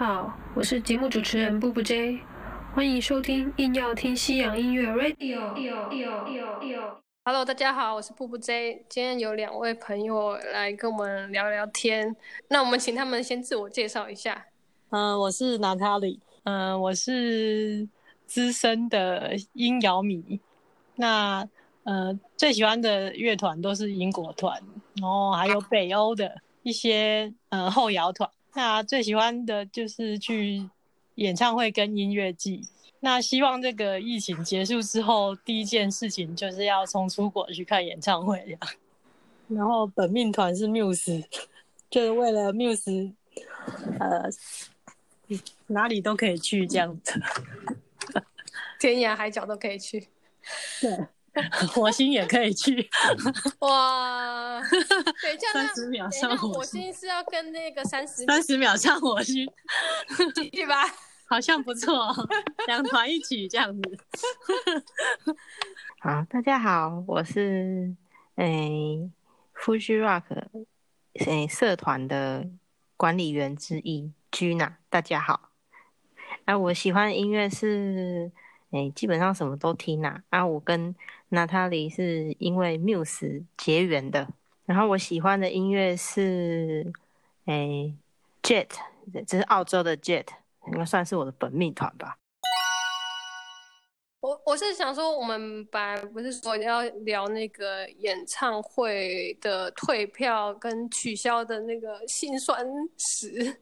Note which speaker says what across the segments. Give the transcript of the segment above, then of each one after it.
Speaker 1: 好，我是节目主持人布布 J，欢迎收听硬要听西洋音乐 Radio。Hello，大家好，我是布布 J，今天有两位朋友来跟我们聊聊天，那我们请他们先自我介绍一下。
Speaker 2: 嗯，我是娜塔莉，嗯，我是资深的音摇迷，那呃最喜欢的乐团都是英国团，然后还有北欧的一些呃后摇团。那最喜欢的就是去演唱会跟音乐季。那希望这个疫情结束之后，第一件事情就是要冲出国去看演唱会。然后本命团是 Muse，就是为了 Muse，呃，哪里都可以去这样子，
Speaker 1: 天涯海角都可以去。
Speaker 2: 对。火星也可以去，
Speaker 1: 哇！等一下，
Speaker 2: 三十秒上
Speaker 1: 火星是要跟那个三十
Speaker 2: 三十秒上火星，
Speaker 1: 去吧？
Speaker 2: 好像不错，两团一起这样子。
Speaker 3: 好，大家好，我是诶 Fuji Rock 诶社团的管理员之一 Gina，大家好。啊，我喜欢的音乐是诶，基本上什么都听啊。啊，我跟娜塔莉是因为 Muse 结缘的，然后我喜欢的音乐是，诶，Jet，这是澳洲的 Jet，应该算是我的本命团吧。
Speaker 1: 我我是想说，我们本来不是说要聊那个演唱会的退票跟取消的那个辛酸史，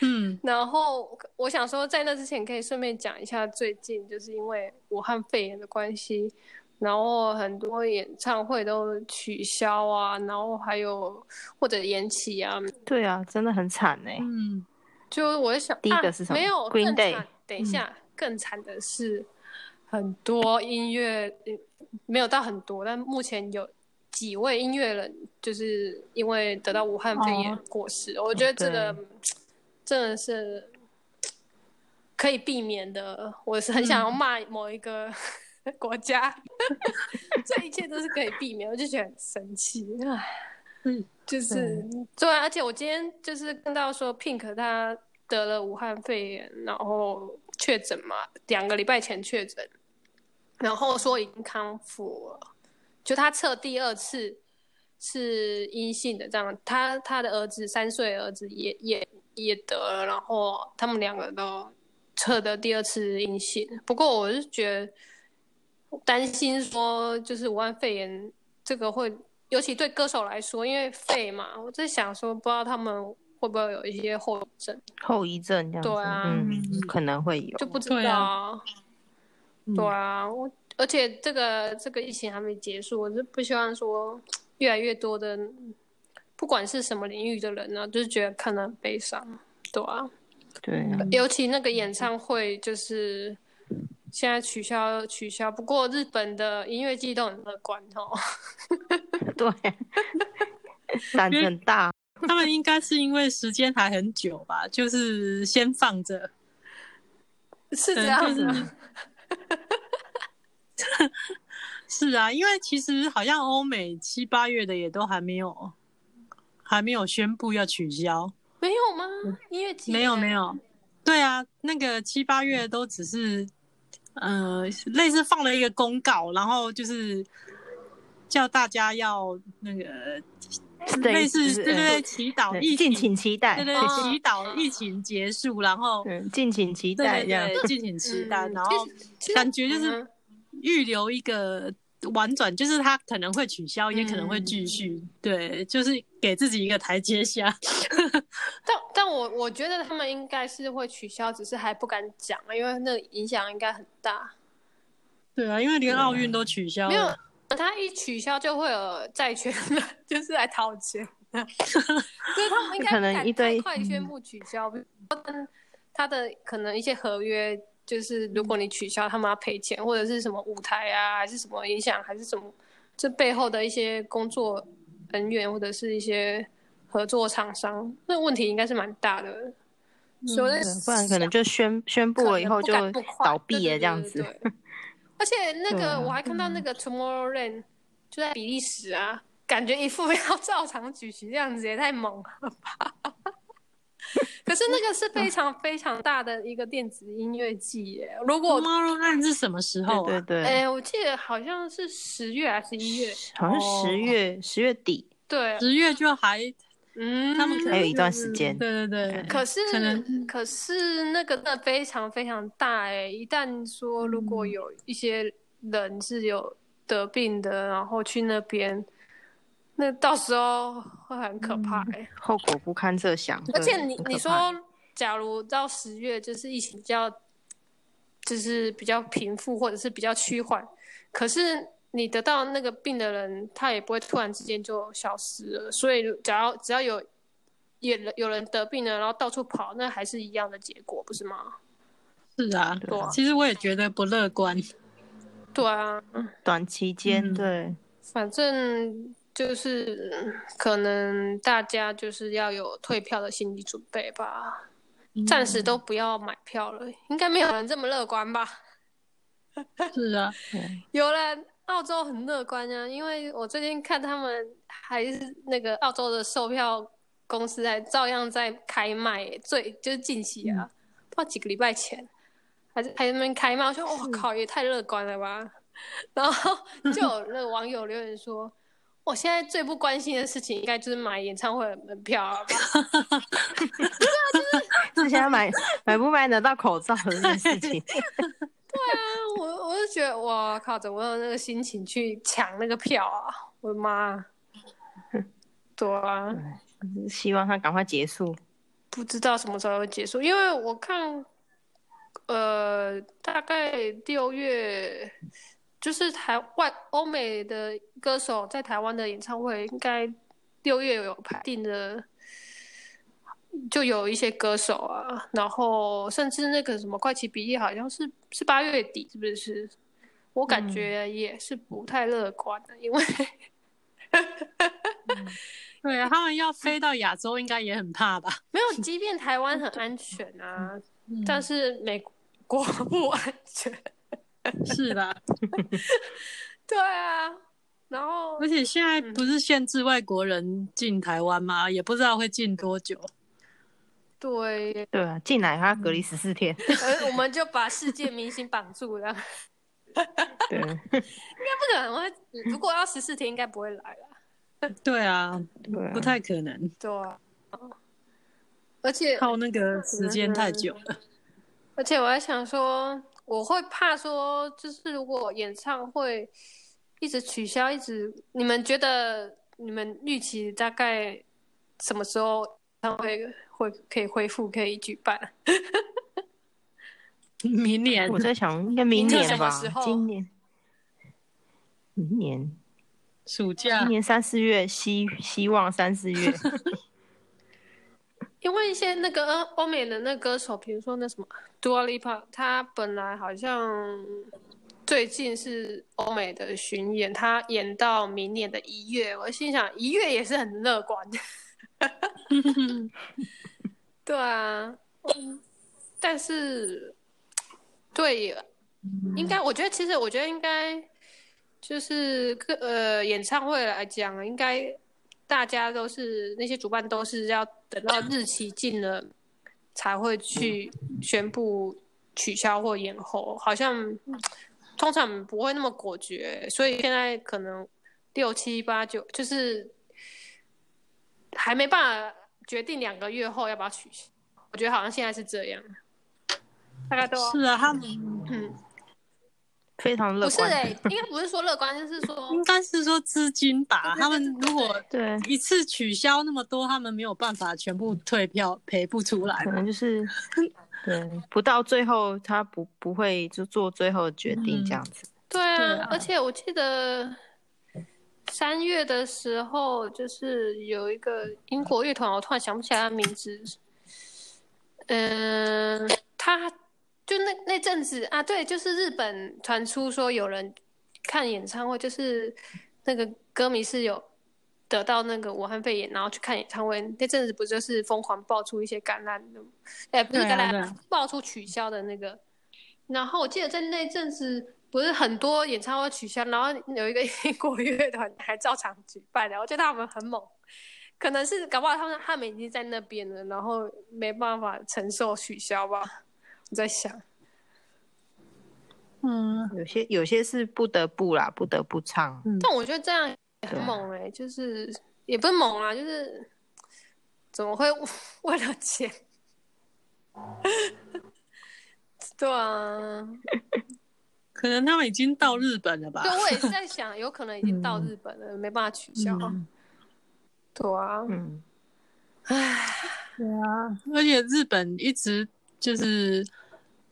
Speaker 1: 嗯，然后我想说，在那之前可以顺便讲一下，最近就是因为武汉肺炎的关系。然后很多演唱会都取消啊，然后还有或者延期啊。
Speaker 3: 对啊，真的很惨哎。
Speaker 1: 嗯，就我在想，
Speaker 3: 第一个是什么？
Speaker 1: 没有更惨。等一下，更惨的是很多音乐，没有到很多，但目前有几位音乐人就是因为得到武汉肺炎过世。我觉得这个真的是可以避免的。我是很想要骂某一个。国家，这一切都是可以避免，我就觉得很生气。嗯，就是对啊，而且我今天就是看到说，Pink 他得了武汉肺炎，然后确诊嘛，两个礼拜前确诊，然后说已经康复了，就他测第二次是阴性的，这样他他的儿子三岁儿子也也也得了，然后他们两个都测的第二次阴性，不过我是觉得。担心说，就是武汉肺炎这个会，尤其对歌手来说，因为肺嘛，我在想说，不知道他们会不会有一些后遗症。
Speaker 3: 后遗症这样子，
Speaker 1: 对啊，
Speaker 3: 嗯，可能会有，
Speaker 1: 就不知道。对啊，我而且这个这个疫情还没结束，我是不希望说越来越多的，不管是什么领域的人呢，就是觉得看得很悲伤，对啊，
Speaker 3: 对，
Speaker 1: 尤其那个演唱会就是。现在取消取消，不过日本的音乐季都很乐观哦。
Speaker 3: 对，胆很大。
Speaker 2: 他们应该是因为时间还很久吧，就是先放着。
Speaker 1: 是这样子。
Speaker 2: 是啊，因为其实好像欧美七八月的也都还没有，还没有宣布要取消。
Speaker 1: 没有吗？音乐节
Speaker 2: 没有没有。对啊，那个七八月都只是。呃，类似放了一个公告，然后就是叫大家要那个类似对对对，祈祷疫
Speaker 3: 情，敬请期待，
Speaker 2: 对对，祈祷疫情结束，然后
Speaker 3: 敬请期待，
Speaker 2: 对，敬请期待，然后感觉就是预留一个。婉转就是他可能会取消，也可能会继续。对，就是给自己一个台阶下。
Speaker 1: 但但我我觉得他们应该是会取消，只是还不敢讲因为那影响应该很大。
Speaker 2: 对啊，因为连奥运都取消，
Speaker 1: 没有他一取消就会有债权的，就是来掏钱。所 以他们应该
Speaker 3: 可能一堆
Speaker 1: 快宣布取消，他的可能一些合约。就是如果你取消，他们要赔钱，或者是什么舞台啊，还是什么影响，还是什么，这背后的一些工作人员或者是一些合作厂商，那问题应该是蛮大的。所以
Speaker 3: 不然可能就宣宣布了以后就倒闭了这样子。
Speaker 1: 而且那个我还看到那个 Tomorrowland 就在比利时啊，感觉一副 要照常举行这样子，也太猛了吧。可是那个是非常非常大的一个电子音乐季耶。如果
Speaker 2: Tomorrowland 是什么时候、啊？
Speaker 3: 对对对，
Speaker 1: 哎、我记得好像是十月还是一月？
Speaker 3: 好像十月十、月底，
Speaker 1: 对，
Speaker 2: 十月就还
Speaker 1: 嗯，
Speaker 2: 他们可能
Speaker 3: 还有一段时间。
Speaker 2: 对对对，
Speaker 1: 可是
Speaker 2: 可能
Speaker 1: 可是那个真的非常非常大哎！一旦说如果有一些人是有得病的，然后去那边，那到时候会很可怕哎。
Speaker 3: 后果不堪设想。
Speaker 1: 而且你你说，假如到十月就是疫情比较，就是比较平复或者是比较趋缓，可是你得到那个病的人，他也不会突然之间就消失了。所以，只要只要有有人有人得病了，然后到处跑，那还是一样的结果，不是吗？
Speaker 2: 是啊，
Speaker 1: 对啊
Speaker 2: 其实我也觉得不乐观。
Speaker 1: 对啊，
Speaker 3: 短期间、
Speaker 2: 嗯
Speaker 3: 对，
Speaker 1: 反正就是嗯可能大家就是要有退票的心理准备吧。暂时都不要买票了，应该没有人这么乐观吧？
Speaker 2: 是啊，
Speaker 1: 有人澳洲很乐观啊，因为我最近看他们还是那个澳洲的售票公司还照样在开卖耶，最就是近期啊，不知道几个礼拜前还是还在那边开卖，我说我靠，也太乐观了吧。然后就有那个网友留言说，我现在最不关心的事情应该就是买演唱会的门票了吧。
Speaker 3: 是 之前买买不买得到口罩的这件事情。
Speaker 1: 我我就觉得哇靠，怎么有那个心情去抢那个票啊？我的妈！对啊，
Speaker 3: 希望它赶快结束。
Speaker 1: 不知道什么时候会结束，因为我看，呃，大概六月，就是台外欧美的歌手在台湾的演唱会，应该六月有排定的，就有一些歌手啊，然后甚至那个什么怪奇比利好像是是八月底，是不是？我感觉也是不太乐观的，因为
Speaker 2: 对啊，他们要飞到亚洲，应该也很怕吧？
Speaker 1: 没有，即便台湾 很安全啊，
Speaker 2: 嗯
Speaker 1: 但是美国不安全。
Speaker 2: 是的，
Speaker 1: 对啊，然后
Speaker 2: 而且现在不是限制外国人进台湾吗？也不知道会进多久。
Speaker 1: 对，
Speaker 3: 对啊，进来还要隔离十四天。
Speaker 1: 而我们就把世界明星绑住了，
Speaker 3: 对，应该
Speaker 1: 不可能会。如果要十四天，应该不会来了。
Speaker 2: 对啊，
Speaker 3: 对啊
Speaker 2: 不太可能，
Speaker 1: 对啊，而且
Speaker 2: 靠那个时间太久了。
Speaker 1: 而且我还想说，我会怕说，就是如果演唱会一直取消，一直你们觉得你们预期大概什么时候演唱会会可以恢复可以举办？
Speaker 2: 明年
Speaker 3: 我在想，应该明
Speaker 1: 明年
Speaker 3: 年吧今年，明年，
Speaker 2: 暑假
Speaker 3: 今，年三四月，希希望三四月。
Speaker 1: 因为一些那个呃欧美的那歌手，比如说那什么 Dua Lipa，他本来好像最近是欧美的巡演，他演到明年的一月。我心想，一月也是很乐观。对啊，但是对，应该我觉得其实我觉得应该就是个呃演唱会来讲，应该大家都是那些主办都是要等到日期近了才会去宣布取消或延后，好像通常不会那么果决，所以现在可能六七八九就是还没办法决定两个月后要不要取消。我觉得好像现在是这样，大概都
Speaker 2: 是啊，他们
Speaker 1: 嗯，
Speaker 3: 非常乐观。
Speaker 1: 不是哎、应该不是说乐观，就是说
Speaker 2: 应该是说资金吧。他们如果
Speaker 3: 对，
Speaker 2: 一次取消那么多，他们没有办法全部退票赔不出来
Speaker 3: 可。能就是 对，不到最后他不不会就做最后的决定
Speaker 2: 嗯
Speaker 3: 这样子。
Speaker 1: 对啊，
Speaker 2: 对啊
Speaker 1: 而且我记得三月的时候，就是有一个英国乐团，我突然想不起来他名字。嗯、他就那那阵子啊，对，就是日本传出说有人看演唱会，就是那个歌迷是有得到那个武汉肺炎，然后去看演唱会，那阵子不就是疯狂爆出一些感染的，哎、不是感染，爆出取消的那个。然后我记得在那阵子，不是很多演唱会取消，然后有一个 英国乐团还照常举办的，我觉得他们很猛。可能是搞不好他们他们已经在那边了，然后没办法承受取消吧。我在想，
Speaker 2: 嗯，
Speaker 3: 有些有些是不得不啦，不得不唱。
Speaker 1: 但我觉得这样也很猛哎、就是也不是猛啊，就是怎么会 为了钱？对啊，
Speaker 2: 可能他们已经到日本了吧
Speaker 1: 对？我也是在想，有可能已经到
Speaker 3: 嗯
Speaker 1: 日本了，没办法取消。
Speaker 2: 嗯
Speaker 1: 对啊，
Speaker 3: 嗯，
Speaker 2: 对啊，而且日本一直就是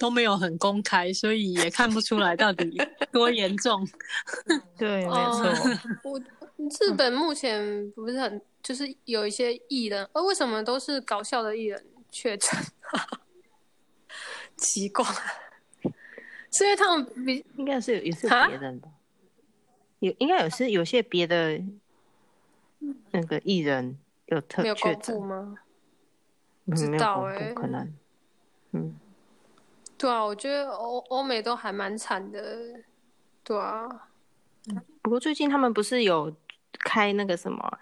Speaker 2: 都没有很公开，所以也看不出来到底多严重。
Speaker 3: 对，没
Speaker 1: 哦
Speaker 3: 错。
Speaker 1: 我日本目前不是很，就是有一些艺人，呃，为什么都是搞笑的艺人确诊？奇怪，是因为他们比
Speaker 3: 应该是有也是
Speaker 1: 啊
Speaker 3: 别人吧，有应该有是有些别的那个艺人有特
Speaker 1: 没有
Speaker 3: 确诊，
Speaker 1: 吗？
Speaker 3: 不
Speaker 1: 知
Speaker 3: 没有公
Speaker 1: 道欸
Speaker 3: 布，可能，嗯，
Speaker 1: 对啊，我觉得欧欧美都还蛮惨的，对啊，
Speaker 3: 不过最近他们不是有开那个什么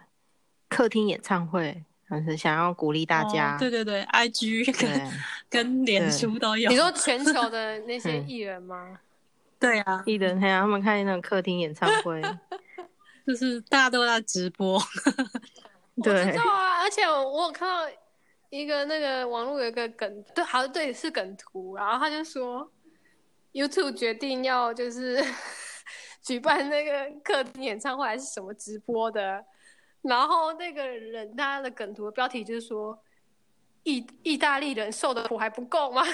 Speaker 3: 客厅演唱会，就是想要鼓励大家，
Speaker 2: 哦对对对，IG
Speaker 3: 对
Speaker 2: 跟跟脸书都有。
Speaker 1: 你说全球的那 些
Speaker 3: 嗯
Speaker 1: 艺人吗？
Speaker 2: 对啊，
Speaker 3: 艺人还有他们开那种客厅演唱会，
Speaker 2: 就是大家都在直播。
Speaker 1: 我知道啊，而且我有看到一个那个网络有一个梗，对，好像对是梗图，然后他就说 YouTube 决定要就是 举办那个客厅演唱会还是什么直播的，然后那个人他的梗图的标题就是说意意大利人受的苦还不够吗？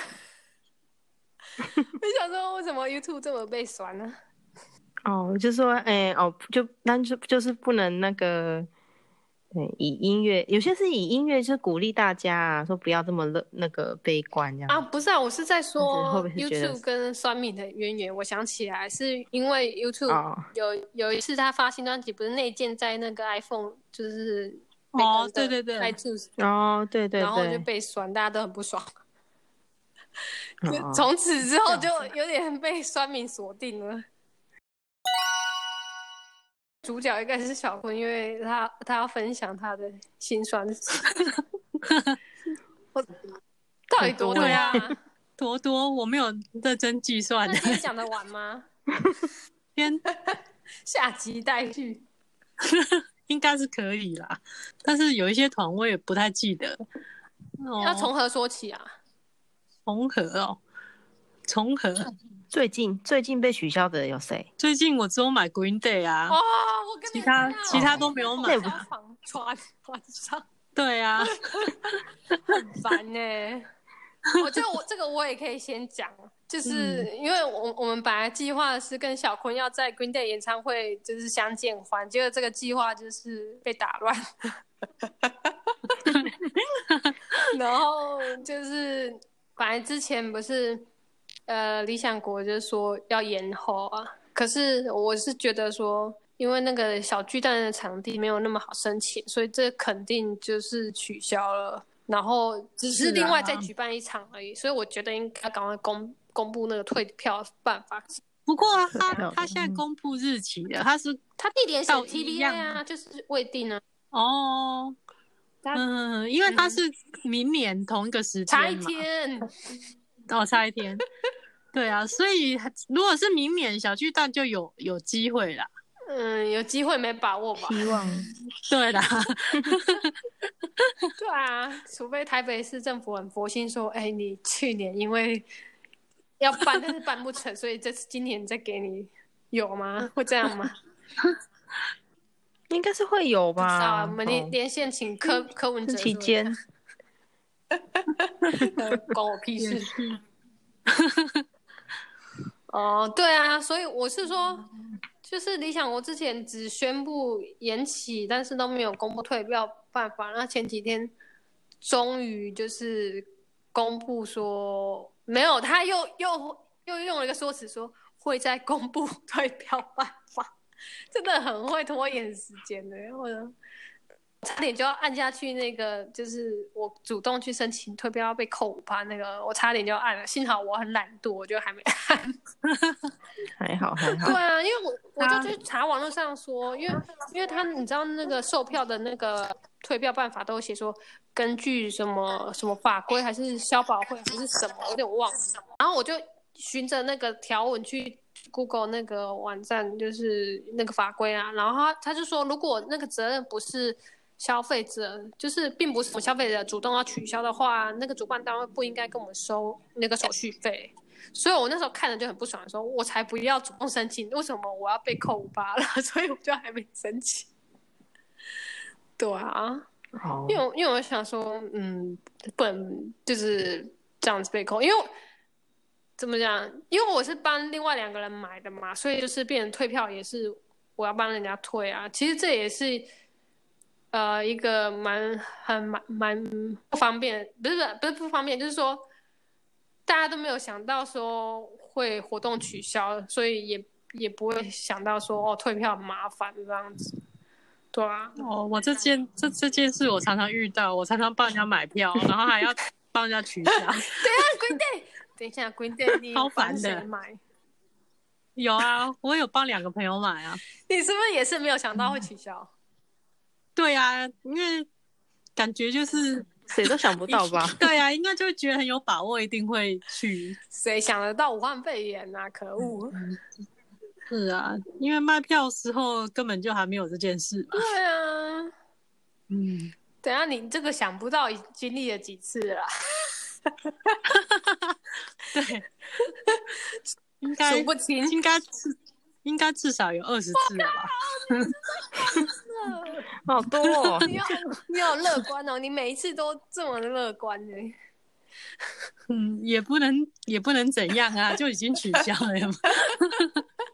Speaker 1: 我想说为什么 YouTube 这么被酸呢？
Speaker 3: 哦，就说，哎、哦，就那就就是不能那个，对，以音乐，有些是以音乐就是鼓励大家啊，说不要这么乐那个悲观这样。
Speaker 1: 啊，不是啊，我是在说 YouTube 跟酸敏的渊源。我想起来，是因为 YouTube
Speaker 3: 哦
Speaker 1: 有有一次他发新专辑，不是内建在那个 iPhone，就是
Speaker 2: 哦对对对
Speaker 1: iTunes，
Speaker 3: 哦，对对
Speaker 1: 然后就，被酸，大家都很不爽。从此之后就有点被酸民锁定了。主角应该是小坤，因为他他要分享他的辛酸史。我 到底多多
Speaker 2: 对啊
Speaker 1: 啊？
Speaker 2: 多多，我没有认真计算
Speaker 1: 那。你讲得完吗？
Speaker 2: 先
Speaker 1: 下集待续。
Speaker 2: 应该是可以啦，但是有一些团我也不太记得。哦、
Speaker 1: 要从何说起啊？
Speaker 2: 重合哦，重合。
Speaker 3: 最近最近被取消的有谁？
Speaker 2: 最近我只有买 Green Day 啊，
Speaker 1: 跟
Speaker 2: 其他其他都没有买
Speaker 3: 那也不
Speaker 1: 床床 床上
Speaker 2: 对啊，
Speaker 1: 很烦呢、我觉得我这个我也可以先讲，就是因为我我们本来计划是跟小坤要在 Green Day 演唱会就是相见欢，结果这个计划就是被打乱。然后就是本来之前不是呃理想国就说要延后啊，可是我是觉得说，因为那个小巨蛋的场地没有那么好申请，所以这肯定就是取消了。然后只是
Speaker 2: 是
Speaker 1: 另外
Speaker 2: 啊
Speaker 1: 再举办一场而已，所以我觉得应该赶快公公布那个退票办法。
Speaker 2: 不过啊他 他现在公布日期了，他是
Speaker 1: 他地点写
Speaker 2: 到一
Speaker 1: TBA
Speaker 2: 样
Speaker 1: 啊，就是未定啊，
Speaker 2: 哦，嗯，因为他是明年同一个时间
Speaker 1: 差一，天。
Speaker 2: 哦，差一天。对啊，所以如果是明年小巨蛋就有有机会啦。
Speaker 1: 嗯，有机会没把握吧？
Speaker 3: 希望
Speaker 2: 对啦，
Speaker 1: 对啊，除非台北市政府很佛心说，哎，你去年因为要办，但是办不成，所以这次今年再给你，有吗？会这样吗？
Speaker 3: 应该是会有吧。
Speaker 1: 我们连
Speaker 3: 哦
Speaker 1: 连线请柯柯文哲
Speaker 3: 这期
Speaker 1: 说
Speaker 3: 间，
Speaker 1: 呃关我屁事。哦，对啊，所以我是说，就是理想国之前只宣布延期，但是都没有公布退票办法。那前几天终于就是公布说没有，他又又又用了一个说辞说会再公布 退票办法，真的很会拖延时间的。我的差点就要按下去那个，就是我主动去申请退票要被扣五趴那个，我差点就要按了，幸好我很懒惰，我就还没按。
Speaker 3: 还好还好
Speaker 1: 对。啊，因为我我就去查网络上说，因为因为他你知道那个售票的那个退票办法都写说，根据什么什么法规还是消保会还是什么，我有点忘了。然后我就循着那个条文去 Google 那个网站，就是那个法规啊，然后他他就说，如果那个责任不是消费者，就是并不是消费者主动要取消的话，那个主办单位不应该跟我们收那个手续费。所以我那时候看着就很不爽，说我才不要主动申请，为什么我要被扣五八了？所以我就还没申请。对啊，
Speaker 3: 好
Speaker 1: 因为因为我想说，嗯，不能就是这样子被扣，因为怎么讲？因为我是帮另外两个人买的嘛，所以就是变成退票也是我要帮人家退啊。其实这也是呃一个蛮很蛮蛮不方便，不是不是不方便，就是说大家都没有想到说会活动取消，所以也也不会想到说哦退票很麻烦这样子。对啊，
Speaker 2: 哦，我这件这这件事我常常遇到，我常常帮人家买票，然后还要帮人家取消。
Speaker 1: 对啊，Green Day，等一下，Green Day 你
Speaker 2: 超烦的
Speaker 1: 买？
Speaker 2: 有啊，我有帮两个朋友买啊。
Speaker 1: 你是不是也是没有想到会取消？
Speaker 2: 对啊，因为感觉就是
Speaker 3: 谁都想不到吧？
Speaker 2: 对啊，应该就会觉得很有把握，一定会去。
Speaker 1: 谁想得到武汉肺炎啊？可恶！
Speaker 2: 是啊，因为卖票时候根本就还没有这件事嘛。
Speaker 1: 对啊，
Speaker 2: 嗯，
Speaker 1: 等下你这个想不到已经历了几次了啦，
Speaker 2: 对，应该
Speaker 1: 数不清。
Speaker 2: 应该至应该至少有二十次了吧？
Speaker 3: 好多哦。
Speaker 1: 你好，你好乐观哦！你每一次都这么乐观呢。
Speaker 2: 嗯，也不能也不能怎样啊，就已经取消了嘛。